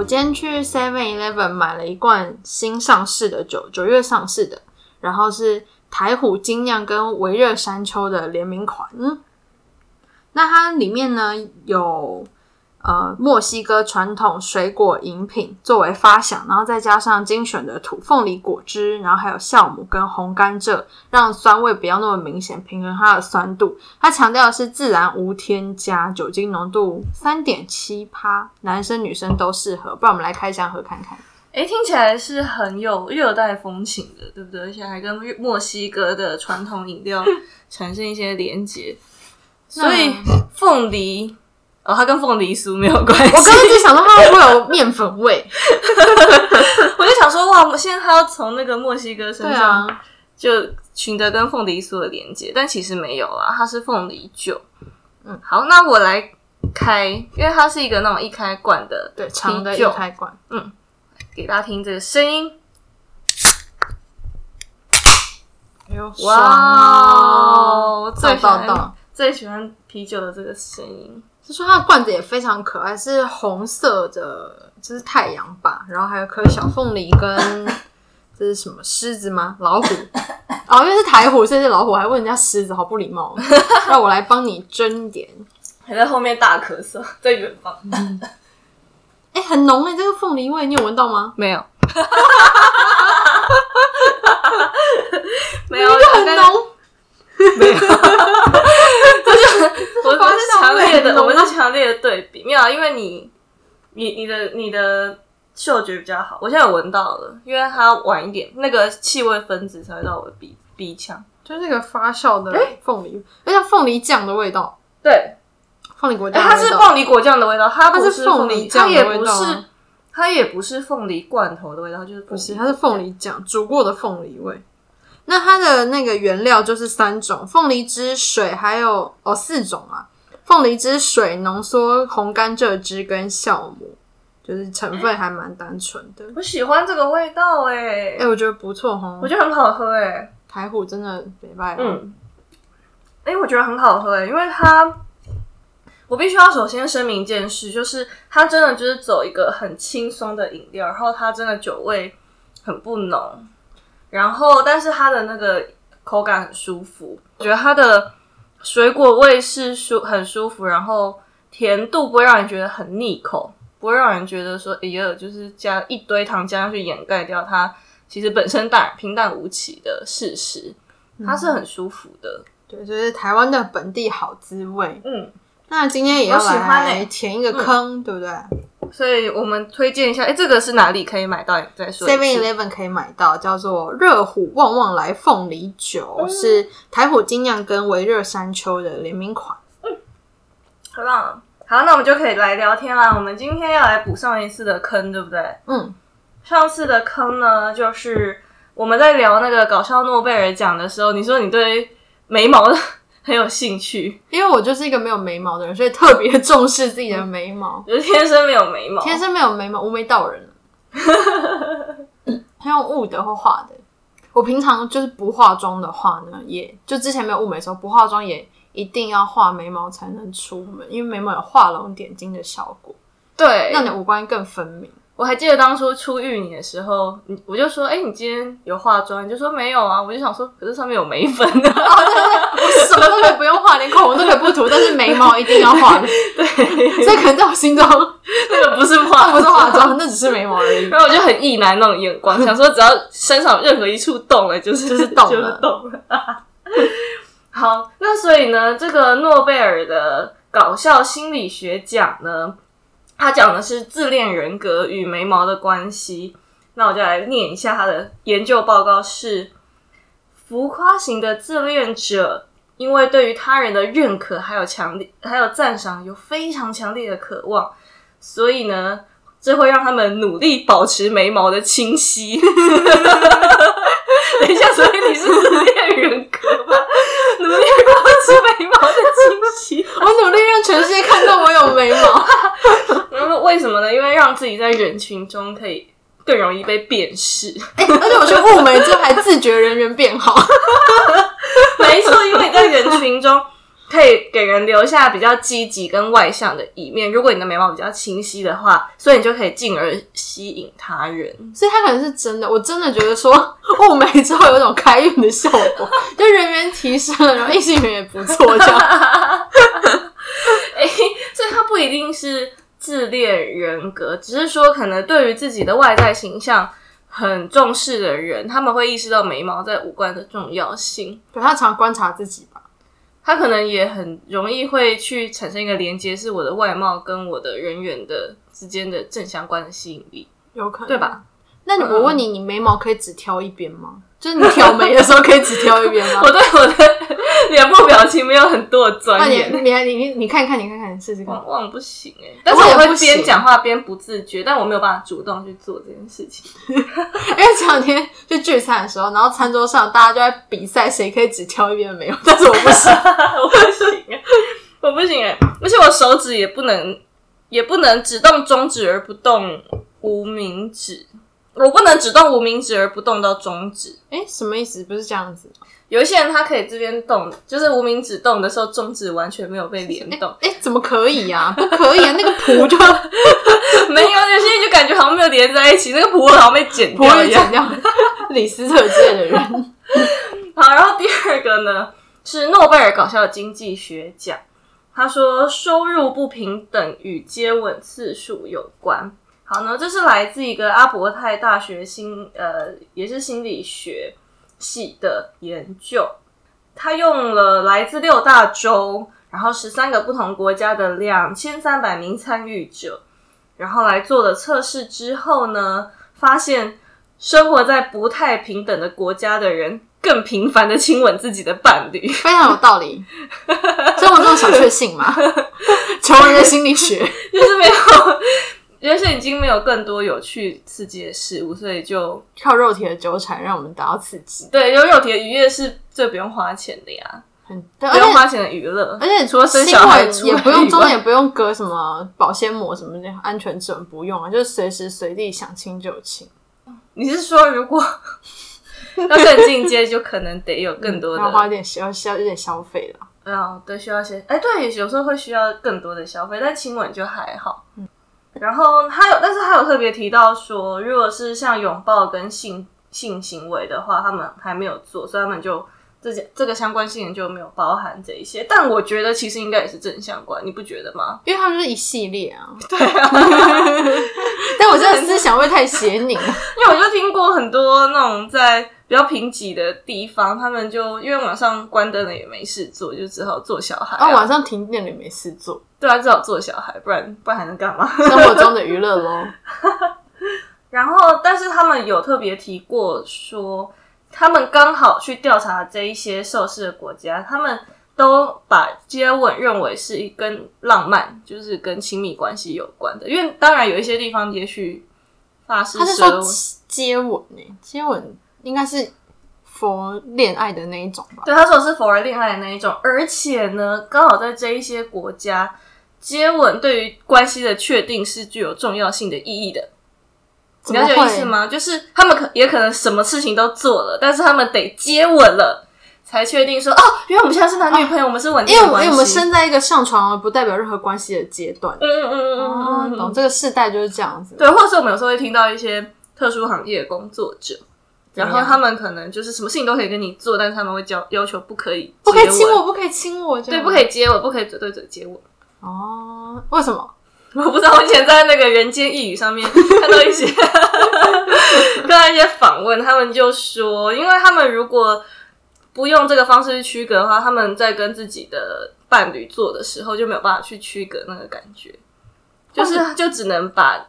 我今天去 Seven Eleven 买了一罐新上市的酒，九月上市的，然后是台虎精酿跟维热山丘的联名款。嗯，那它里面呢有呃墨西哥传统水果饮品作为发想，然后再加上精选的土凤梨果汁，然后还有酵母跟红甘蔗，让酸味不要那么明显，平衡它的酸度。它强调的是自然无添加，酒精浓度三点七趴，男生女生都适合。不然我们来开箱喝看看。哎，听起来是很有热带风情的，对不对？而且还跟墨西哥的传统饮料产生一些连结。所以 凤梨哦，它跟凤梨酥没有关系。我刚刚就想到它会不会有面粉味？我就想说，哇，现在它要从那个墨西哥身对上啊，就寻得跟凤梨酥的连接，但其实没有啊，它是凤梨酒。嗯，好，那我来开，因为它是一个那种一开罐的对，长的一啤酒开罐。嗯给大家听这个声音。哎呦，哇我最到喜欢！最喜欢啤酒的这个声音。就说它的罐子也非常可爱，是红色的，这是太阳吧，然后还有颗小凤梨跟 这是什么狮子吗？老虎。哦，因为是台虎，所以是老虎，还问人家狮子，好不礼貌。让我来帮你蒸点，还在后面大咳嗽，在远方。哎、很浓哎、这个凤梨味，你有闻到吗？没有，没有，很浓，没有，我们是强烈的，我们是强烈的对比，没有啊，因为你，你你的你的嗅觉比较好，我现在有闻到了，因为它晚一点，那个气味分子才会到我的鼻鼻腔。就是那个发酵的凤梨，而且凤梨酱的味道，对，凤梨果哎它是。凤梨果酱的味道，它不是凤梨酱的也不味道啊是，它也不是凤梨罐头的味道，就是不不是，它是凤梨酱煮过的凤梨味。那它的那个原料就是三种：凤梨汁、水，还有哦四种啊。凤梨汁、水浓缩红甘蔗汁跟酵母，就是成分还蛮单纯的。我喜欢这个味道哎、哎、我觉得不错哈我。觉得很好喝哎、台虎真的没败。嗯，哎、我觉得很好喝哎、因为它，我必须要首先声明一件事，就是它真的就是走一个很轻松的饮料，然后它真的酒味很不浓，然后但是它的那个口感很舒服，我觉得它的水果味是舒很舒服，然后甜度不会让人觉得很腻口，不会让人觉得说哎呀，就是加一堆糖加上去掩盖掉它其实本身淡平淡无奇的事实，它是很舒服的。对，就是台湾的本地好滋味。嗯，那今天也要来欸。填一个坑，对不对所以我们推荐一下，哎、这个是哪里可以买到？你再说。？Seven Eleven 可以买到，叫做热虎旺旺来凤梨酒，是台虎精酿跟维热山丘的联名款。嗯好棒！好，那我们就可以来聊天啦。我们今天要来补上一次的坑，对不对？嗯，上次的坑呢，就是我们在聊那个搞笑诺贝尔奖的时候，你说你对眉毛很有兴趣，因为我就是一个没有眉毛的人，所以特别重视自己的眉毛。就是天生没有眉毛。天生没有眉毛，无眉道人。他用雾的或画的。我平常就是不化妆的话呢，也就之前没有雾眉的时候，不化妆也一定要画眉毛才能出门，因为眉毛有画龙点睛的效果，对，让你五官更分明。我还记得当初初遇你的时候，你我就说，哎、你今天有化妆？你就说没有啊。我就想说，可是上面有眉粉啊。我什么都可以不用画，连口红都可以不涂，但是眉毛一定要画的。对，所以可能在我心中，那个不是化，不是化妆，那只是眉毛而已。然后我就很意难那种眼光，想说只要身上任何一处动了，就是就是动了就是动了。好，那所以呢，这个诺贝尔的搞笑心理学奖呢，它讲的是自恋人格与眉毛的关系。那我就来念一下他的研究报告是：浮夸型的自恋者，因为对于他人的认可还有强烈还有赞赏有非常强烈的渴望，所以呢，这会让他们努力保持眉毛的清晰。等一下，所以你是自恋人格吗？努力保持眉毛的清晰。我努力让全世界看到我有眉毛。为什么呢？因为让自己在人群中可以更容易被辨识。而且我去雾眉之后，还自觉人缘变好。没错，因为你在人群中可以给人留下比较积极跟外向的一面。如果你的眉毛比较清晰的话，所以你就可以进而吸引他人。所以它可能是真的。我真的觉得说雾眉之后有一种开运的效果，就人缘提升了，然后异性缘也不错，这样。哎、所以它不一定是自恋人格，只是说可能对于自己的外在形象很重视的人，他们会意识到眉毛在五官的重要性。对他常观察自己吧。他可能也很容易会去产生一个连接，是我的外貌跟我的人缘的之间的正相关的吸引力，有可能对吧？那你我问你，你眉毛可以只挑一边吗？就是你挑眉的时候可以只挑一边吗？我对我的脸部表情没有很多的钻研，你你你你看看，你看看，你试试看。往往不行哎、但是我会我也不行边讲话边不自觉，但我没有办法主动去做这件事情。因为前两天去聚餐的时候，然后餐桌上大家就在比赛谁可以只挑一边的眉毛，但是我不行。我不行哎、我不行哎、而且我手指也不能，也不能只动中指而不动无名指，我不能只动无名指而不动到中指。哎，什么意思？不是这样子？有一些人他可以这边动，就是无名指动的时候，中指完全没有被联动。哎，怎么可以呀、不可以啊！那个谱就 没有，有些人就感觉好像没有连在一起，那个谱好像被剪不掉一样。李斯特之类的人，好，然后第二个呢是诺贝尔搞笑经济学奖，他说收入不平等与接吻次数有关。好呢，这是来自一个阿伯泰大学心呃也是心理学系的研究，他用了来自六大洲，然后十三个不同国家的两千三百名参与者，然后来做了测试之后呢，发现生活在不太平等的国家的人更频繁的亲吻自己的伴侣。非常有道理。生活中的小确幸嘛，穷人的心理学。就是没有，人生已经没有更多有趣刺激的事物，所以就靠肉体的纠缠让我们达到刺激，对有肉体的愉悦是最不用花钱的呀，很对，不用花钱的娱乐，而且除了生小孩也不用中也不用隔什么保鲜膜什么的安全指纹不用啊，就是随时随地想亲就亲，你是说如果 要更进阶，就可能得有更多的要花一点消消有点消费了。啊，对，需要些，哎，对，有时候会需要更多的消费，但亲吻就还好。然后他有，但是他有特别提到说，如果是像拥抱跟性性行为的话，他们还没有做，所以他们就这些这个相关性就没有包含这一些。但我觉得其实应该也是正相关，你不觉得吗？因为他们是一系列啊，对啊，但我这个思想会太邪拧了。因为我就听过很多那种在比较贫瘠的地方，他们就因为晚上关灯了也没事做，就只好做小孩、啊。晚上停电了也没事做，对啊，只好做小孩，不然不然还能干嘛？生活中的娱乐喽。然后，但是他们有特别提过说，他们刚好去调查这一些受试的国家，他们都把接吻认为是一跟浪漫，就是跟亲密关系有关的。因为当然有一些地方也许发誓他是说，接吻呢、接吻应该是 for 恋爱的那一种吧？对他说是否而恋爱的那一种，而且呢，刚好在这一些国家，接吻对于关系的确定是具有重要性的意义的。你了解意思？吗？就是他们可也可能什么事情都做了，但是他们得接吻了，才确定说哦，原来我们现在是男女朋友，我们是稳定因为我的关系。因为我们生在一个上床而不代表任何关系的阶段。嗯嗯嗯嗯嗯这个世代就是这样子。对，或者是我们有时候会听到一些特殊行业的工作者。然后他们可能就是什么事情都可以跟你做，但是他们会要要求不可以不可以亲我，不可以亲我，对，不可以接吻，不可以嘴对嘴接吻。哦？为什么？我不知道，我以前在那个《人间异语》上面看到一些 看到一些访问，他们就说，因为他们如果不用这个方式去区隔的话，他们在跟自己的伴侣做的时候就没有办法去区隔那个感觉，就是就只能把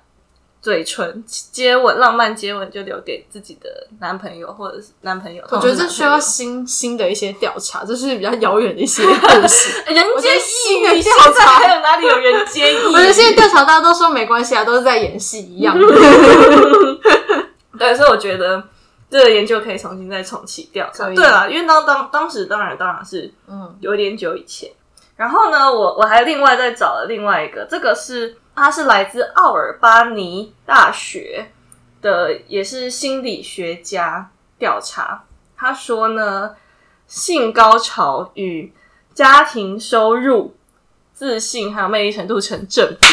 嘴唇接吻、浪漫接吻就留给自己的男朋友或者是男朋友。我觉得这需要新新的一些调查，这是比较遥远的一些故 事。人间异我觉得新语，的现调查在还有哪里有人间异？我觉得现在调查大家都说没关系啊，都是在演戏一样。对，所以我觉得这个研究可以重新再重启调查。对了，因为当当当时当然当然是嗯，有点久以前。然后呢，我我还另外再找了另外一个，这个是它是来自奥尔巴尼大学的，也是心理学家调查。他说呢，性高潮与家庭收入、自信还有魅力程度成正比。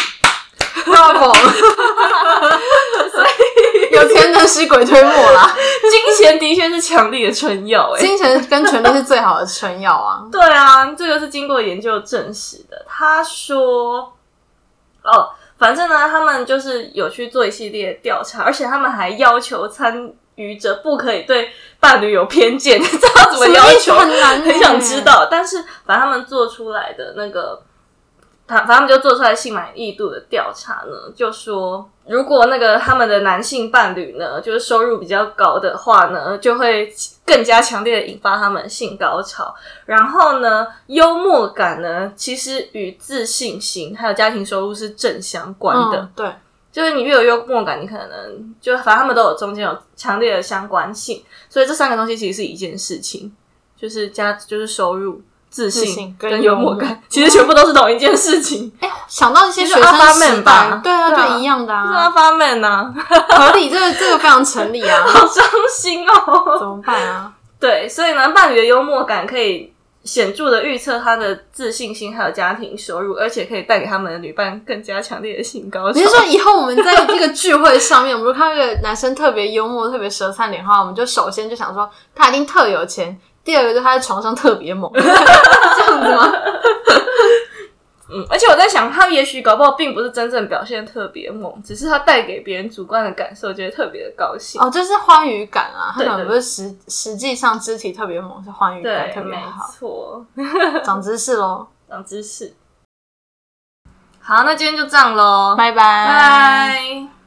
bravo，有钱能使鬼推磨啦，金钱的确是强力的春药、欸，金钱跟权力是最好的春药啊。对啊，这个是经过研究证实的。他说，哦，反正呢，他们就是有去做一系列调查，而且他们还要求参与者不可以对伴侣有偏见，你知道怎么要求？很难欸，很想知道，但是把他们做出来的那个，他反正他们就做出来性满意度的调查呢，就说如果那个他们的男性伴侣呢，就是收入比较高的话呢，就会更加强烈的引发他们性高潮。然后呢，幽默感呢，其实与自信心还有家庭收入是正相关的。嗯对，就是你越有幽默感，你可能就反正他们都有中间有强烈的相关性，所以这三个东西其实是一件事情，就是家就是收入、自信跟跟幽默幽感，其实全部都是同一件事情。哎、想到一些就是学生代吧，对啊，对一样的是啊，啊，发闷呐，合理，这个这个非常成立啊，好伤心哦。怎么办啊？对，所以呢，伴侣的幽默感可以显著的预测他的自信心还有家庭收入，而且可以带给他们的女伴更加强烈的性高潮。你是说以后我们在这个聚会上面，我们如果看到一个男生特别幽默、特别舌灿莲花，我们就首先就想说他一定特有钱，第二个就是他在床上特别猛，这样子吗？嗯，而且我在想，他也许搞不好并不是真正表现特别猛，只是他带给别人主观的感受，觉得特别的高兴。哦，就是欢愉感啊，他可能不是实实际上肢体特别猛，是欢愉感特别好。错，长知识喽，长知识。好，那今天就这样喽，拜拜拜。